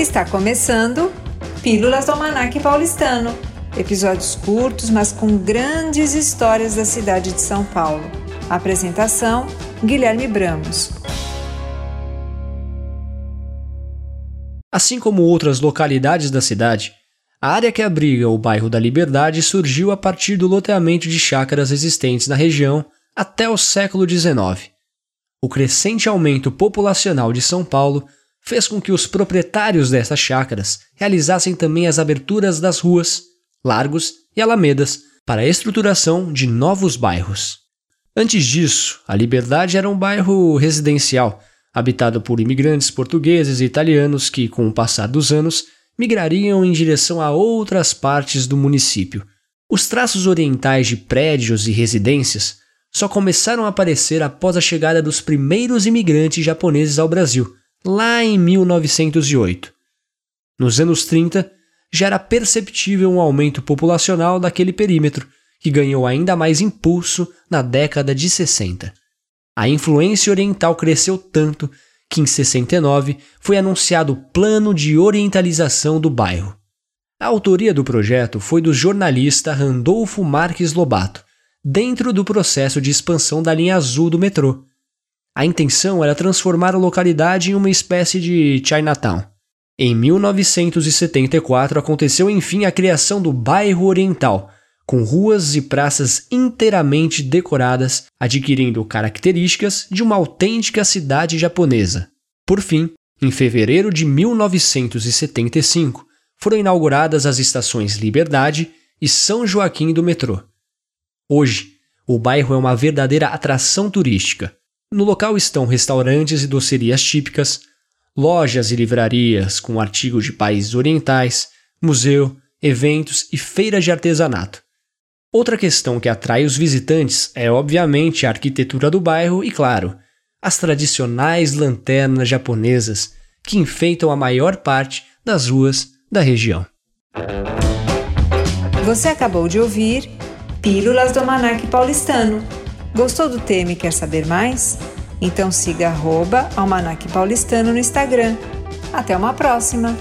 Está começando Pílulas do Almanac Paulistano. Episódios curtos, mas com grandes histórias da cidade de São Paulo. Apresentação: Guilherme Bramos. Assim como outras localidades da cidade, a área que abriga o bairro da Liberdade surgiu a partir do loteamento de chácaras existentes na região até o século XIX. O crescente aumento populacional de São Paulo fez com que os proprietários dessas chácaras realizassem também as aberturas das ruas, largos e alamedas para a estruturação de novos bairros. Antes disso, a Liberdade era um bairro residencial, habitado por imigrantes portugueses e italianos que, com o passar dos anos, migrariam em direção a outras partes do município. Os traços orientais de prédios e residências só começaram a aparecer após a chegada dos primeiros imigrantes japoneses ao Brasil, lá em 1908. Nos anos 30, já era perceptível um aumento populacional daquele perímetro, que ganhou ainda mais impulso na década de 60. A influência oriental cresceu tanto que em 69 foi anunciado o Plano de Orientalização do bairro. A autoria do projeto foi do jornalista Randolfo Marques Lobato, dentro do processo de expansão da linha azul do metrô, a intenção era transformar a localidade em uma espécie de Chinatown. Em 1974 aconteceu enfim a criação do Bairro Oriental, com ruas e praças inteiramente decoradas, adquirindo características de uma autêntica cidade japonesa. Por fim, em fevereiro de 1975, foram inauguradas as estações Liberdade e São Joaquim do metrô. Hoje, o bairro é uma verdadeira atração turística no local estão restaurantes e docerias típicas, lojas e livrarias com artigos de países orientais, museu, eventos e feiras de artesanato. Outra questão que atrai os visitantes é, obviamente, a arquitetura do bairro e, claro, as tradicionais lanternas japonesas que enfeitam a maior parte das ruas da região. Você acabou de ouvir Pílulas do Manac Paulistano Gostou do tema e quer saber mais? Então siga arroba Almanac Paulistano no Instagram. Até uma próxima!